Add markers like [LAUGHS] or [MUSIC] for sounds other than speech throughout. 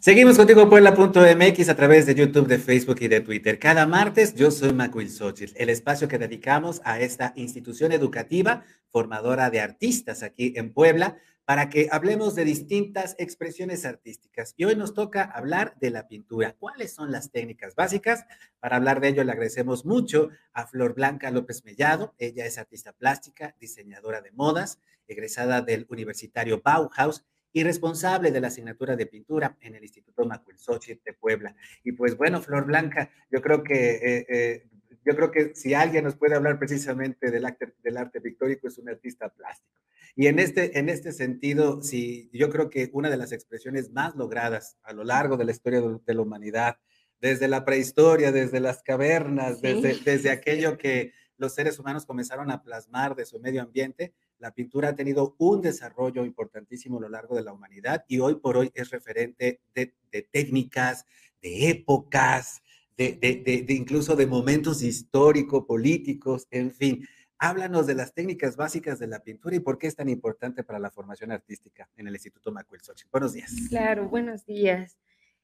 Seguimos contigo Puebla.mx a través de YouTube, de Facebook y de Twitter. Cada martes yo soy Macuil Xochitl, el espacio que dedicamos a esta institución educativa formadora de artistas aquí en Puebla para que hablemos de distintas expresiones artísticas. Y hoy nos toca hablar de la pintura. ¿Cuáles son las técnicas básicas? Para hablar de ello le agradecemos mucho a Flor Blanca López Mellado. Ella es artista plástica, diseñadora de modas, egresada del Universitario Bauhaus y responsable de la asignatura de pintura en el Instituto Macuilxochitl de Puebla. Y pues bueno, Flor Blanca, yo creo que eh, eh, yo creo que si alguien nos puede hablar precisamente del arte, del arte pictórico es un artista plástico. Y en este, en este sentido, sí, yo creo que una de las expresiones más logradas a lo largo de la historia de, la humanidad, desde la prehistoria, desde las cavernas, desde, desde aquello que los seres humanos comenzaron a plasmar de su medio ambiente, la pintura ha tenido un desarrollo importantísimo a lo largo de la humanidad y hoy por hoy es referente de, técnicas, de épocas, de, incluso de momentos históricos, políticos, en fin. Háblanos de las técnicas básicas de la pintura y por qué es tan importante para la formación artística en el Instituto Macuel Buenos días. Claro, buenos días.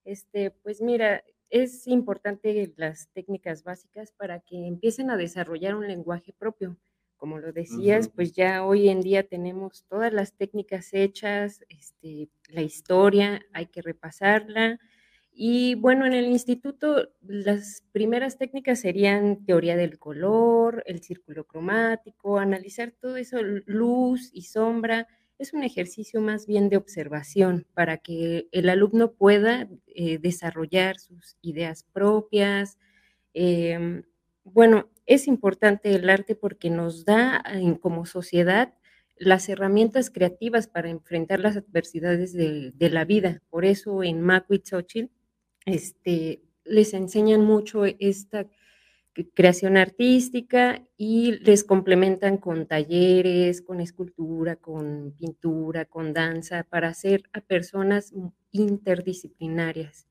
Este, pues mira, es importante las técnicas básicas para que empiecen a desarrollar un lenguaje propio como lo decías, pues ya hoy en día tenemos todas las técnicas hechas, este, la historia, hay que repasarla. Y bueno, en el instituto las primeras técnicas serían teoría del color, el círculo cromático, analizar todo eso, luz y sombra. Es un ejercicio más bien de observación para que el alumno pueda eh, desarrollar sus ideas propias. Em, bueno, es importante el arte porque nos da como sociedad las herramientas creativas para enfrentar las adversidades de, la vida. Por eso en Macuitzochil este, les enseñan mucho esta creación artística y les complementan con talleres, con escultura, con pintura, con danza, para hacer a personas interdisciplinarias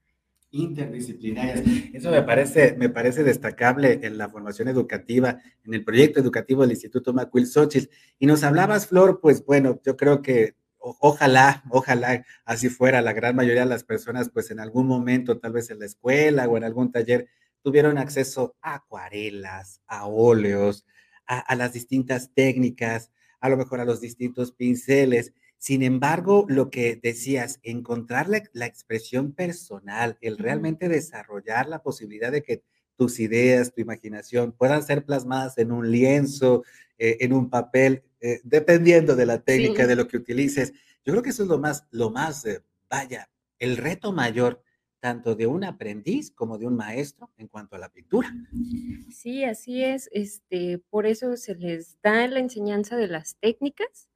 interdisciplinarias. Eso me parece, me parece destacable en la formación educativa, en el proyecto educativo del Instituto Macuil Xochitl. Y nos hablabas, Flor, pues bueno, yo creo que ojalá, ojalá así fuera, la gran mayoría de las personas, pues en algún momento, tal vez en la escuela o en algún taller, tuvieron acceso a acuarelas, a óleos, a, a las distintas técnicas, a lo mejor a los distintos pinceles. Sin embargo, lo que decías, encontrar la, expresión personal, el realmente desarrollar la posibilidad de que tus ideas, tu imaginación puedan ser plasmadas en un lienzo, eh, en un papel, eh, dependiendo de la técnica, de lo que utilices. Yo creo que eso es lo más, lo más, eh, vaya, el reto mayor tanto de un aprendiz como de un maestro en cuanto a la pintura. Sí, así es. Este, por eso se les da la enseñanza de las técnicas,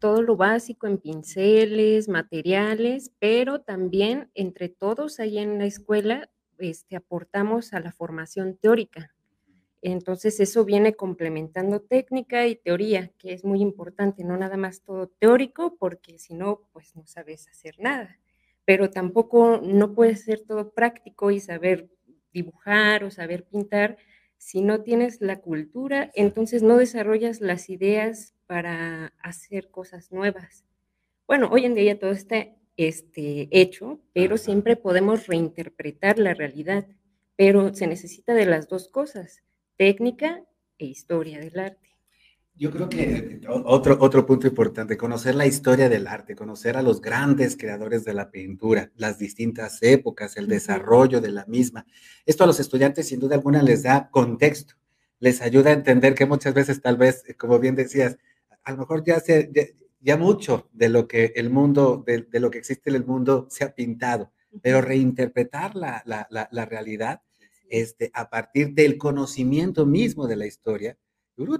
todo lo básico en pinceles, materiales, pero también entre todos ahí en la escuela este, aportamos a la formación teórica. Entonces eso viene complementando técnica y teoría, que es muy importante, no nada más todo teórico, porque si no, pues no sabes hacer nada, pero tampoco no puede ser todo práctico y saber dibujar o saber pintar. Si no tienes la cultura, entonces no desarrollas las ideas para hacer cosas nuevas. Bueno, hoy en día todo está este, hecho, pero siempre podemos reinterpretar la realidad, pero se necesita de las dos cosas, técnica e historia del arte. Yo creo que otro, otro punto importante, conocer la historia del arte, conocer a los grandes creadores de la pintura, las distintas épocas, el desarrollo de la misma. Esto a los estudiantes sin duda alguna les da contexto, les ayuda a entender que muchas veces tal vez, como bien decías, a lo mejor ya, se, ya, mucho de lo que el mundo, de, lo que existe en el mundo se ha pintado, pero reinterpretar la, la, la, realidad este, a partir del conocimiento mismo de la historia,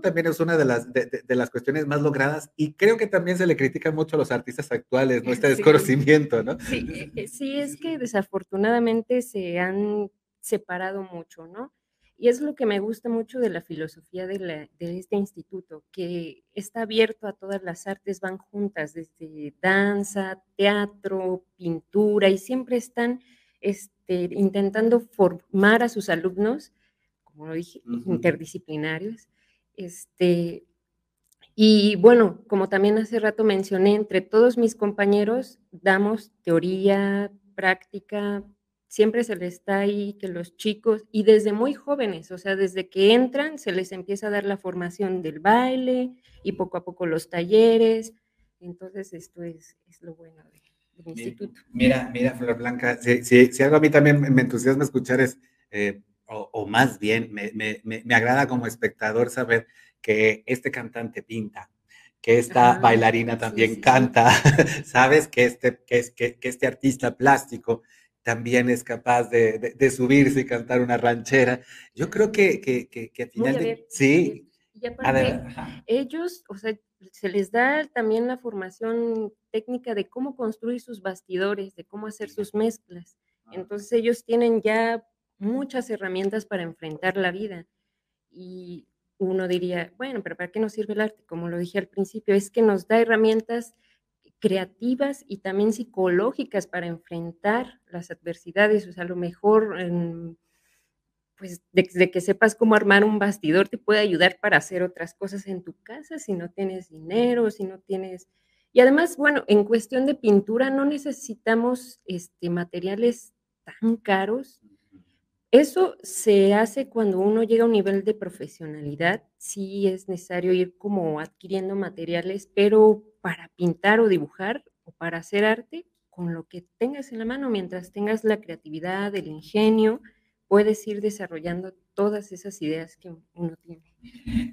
también es una de las, de, las cuestiones más logradas y creo que también se le critica mucho a los artistas actuales, ¿no? [LAUGHS] Este desconocimiento, ¿no? Sí, eh, sí, es que desafortunadamente se han separado mucho, ¿no? Y es lo que me gusta mucho de la filosofía de, este instituto, que está abierto a todas las artes, van juntas, desde danza, teatro, pintura, y siempre están este, intentando formar a sus alumnos, como lo dije, interdisciplinarios. Este, y bueno, como también hace rato mencioné, entre todos mis compañeros damos teoría, práctica, siempre se les está ahí que los chicos, y desde muy jóvenes, o sea, desde que entran, se les empieza a dar la formación del baile y poco a poco los talleres. Entonces, esto es, lo bueno del instituto. Mira, mira, Flor Blanca, si, algo a mí también me entusiasma escuchar es, eh, o, más bien, me, agrada como espectador saber que este cantante pinta, que esta bailarina también canta, [LAUGHS] sabes que este, que, es, que, que este artista plástico también es capaz de, subirse y cantar una ranchera. Yo creo que, que, que, al final... de, sí. Y aparte, ellos, o sea, se les da también la formación técnica de cómo construir sus bastidores, de cómo hacer sus mezclas. Ah. Entonces ellos tienen ya muchas herramientas para enfrentar la vida. Y uno diría, bueno, pero ¿para qué nos sirve el arte? Como lo dije al principio, es que nos da herramientas creativas y también psicológicas para enfrentar las adversidades. O sea, a lo mejor, pues, de, que sepas cómo armar un bastidor te puede ayudar para hacer otras cosas en tu casa si no tienes dinero, si no tienes... Y además, bueno, en cuestión de pintura no necesitamos este, materiales tan caros. Eso se hace cuando uno llega a un nivel de profesionalidad. Sí es necesario ir como adquiriendo materiales, pero para pintar o dibujar o para hacer arte, con lo que tengas en la mano, mientras tengas la creatividad, el ingenio, puedes ir desarrollando todas esas ideas que uno tiene.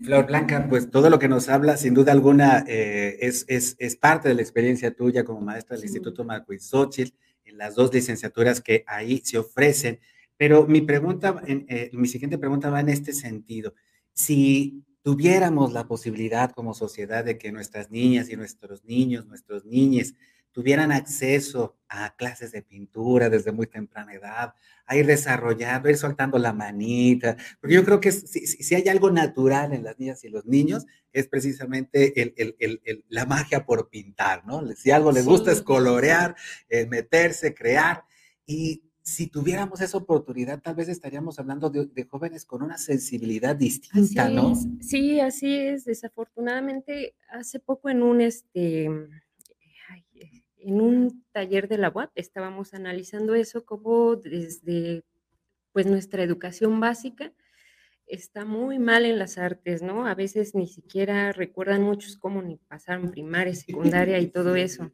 Flor Blanca, pues todo lo que nos habla, sin duda alguna, eh, es, es, es, parte de la experiencia tuya como maestra del Instituto Instituto Xochitl, en las dos licenciaturas que ahí se ofrecen. Pero mi pregunta, eh, mi siguiente pregunta va en este sentido. Si tuviéramos la posibilidad como sociedad de que nuestras niñas y nuestros niños, nuestros niñes, tuvieran acceso a clases de pintura desde muy temprana edad, a ir desarrollando, a ir soltando la manita, porque yo creo que si, hay algo natural en las niñas y los niños, es precisamente el, la magia por pintar, ¿no? Si algo les gusta es colorear, eh, meterse, crear, y si tuviéramos esa oportunidad, tal vez estaríamos hablando de, jóvenes con una sensibilidad distinta, ¿no? Sí, así es. Desafortunadamente, hace poco en un este en un taller de la UAP estábamos analizando eso como desde pues nuestra educación básica está muy mal en las artes, ¿no? A veces ni siquiera recuerdan muchos cómo ni pasaron primaria, [LAUGHS] secundaria y todo eso.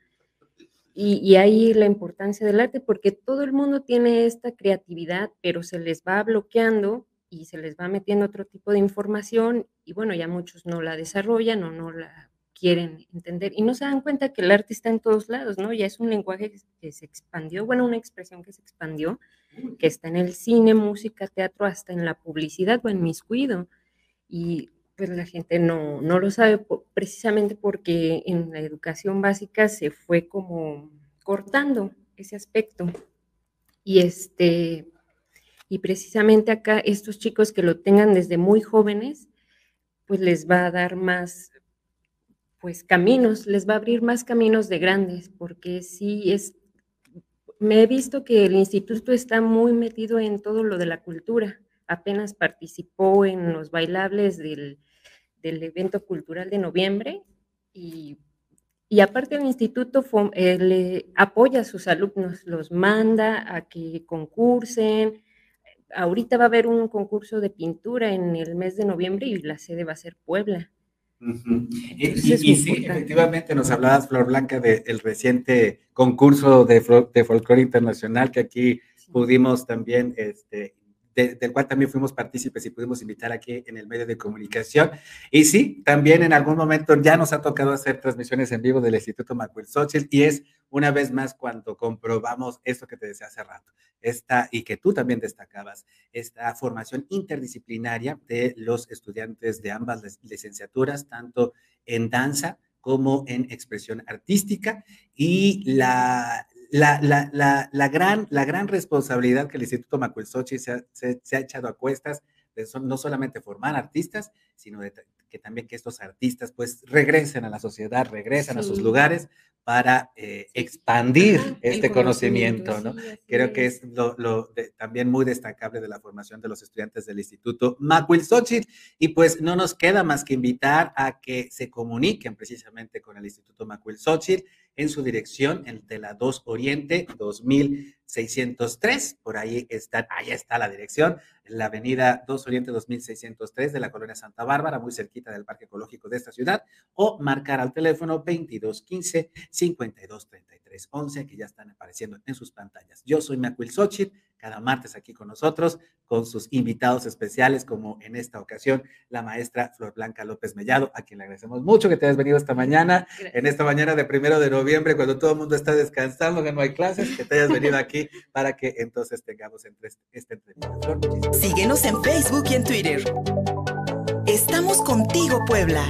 Y, ahí la importancia del arte, porque todo el mundo tiene esta creatividad, pero se les va bloqueando y se les va metiendo otro tipo de información y bueno, ya muchos no la desarrollan o no la quieren entender y no se dan cuenta que el arte está en todos lados, ¿no? Ya es un lenguaje que se expandió, bueno, una expresión que se expandió, que está en el cine, música, teatro, hasta en la publicidad o en mis cuido. Y pues la gente no, no lo sabe precisamente porque en la educación básica se fue como cortando ese aspecto. Y este, y precisamente acá estos chicos que lo tengan desde muy jóvenes, pues les va a dar más, pues caminos, les va a abrir más caminos de grandes, porque sí es, me he visto que el instituto está muy metido en todo lo de la cultura, apenas participó en los bailables del, evento cultural de noviembre y, aparte el instituto eh, le apoya a sus alumnos, los manda a que concursen. Ahorita va a haber un concurso de pintura en el mes de noviembre y la sede va a ser Puebla. Y, sí, efectivamente nos hablabas, Flor Blanca, del reciente concurso de, de folclore internacional que aquí pudimos también este, del cual también fuimos partícipes y pudimos invitar aquí en el medio de comunicación. Y sí, también en algún momento ya nos ha tocado hacer transmisiones en vivo del Instituto Macuel Xochitl y es una vez más cuando comprobamos esto que te decía hace rato, esta, y que tú también destacabas, esta formación interdisciplinaria de los estudiantes de ambas licenciaturas, tanto en danza como en expresión artística y la, la, la, la, gran, la gran responsabilidad que el Instituto Macuelsochi se, se, se, ha echado a cuestas de no solamente formar artistas, sino que también que estos artistas pues regresen a la sociedad, regresen a sus lugares para eh, expandir este conocimiento, ¿no? Creo que es lo, lo también muy destacable de la formación de los estudiantes del Instituto Macuilxochitl. Y pues no nos queda más que invitar a que se comuniquen precisamente con el Instituto Macuilxochitl en su dirección, en de la 2 Oriente 2603. Por ahí está, ahí está la dirección, la avenida 2 Oriente 2603 de la colonia Santa Bárbara, muy cerquita del Parque Ecológico de esta ciudad, o marcar al teléfono 2215 523311 que ya están apareciendo en sus pantallas. Yo soy Macuil Xochitl cada martes aquí con nosotros, con sus invitados especiales, como en esta ocasión la maestra Flor Blanca López Mellado, a quien le agradecemos mucho que te hayas venido esta mañana, en esta mañana de primero de noviembre, cuando todo el mundo está descansando, que no hay clases, que te hayas venido aquí para que entonces tengamos este entrevista. Síguenos en Facebook y en Twitter. Estamos contigo, Puebla.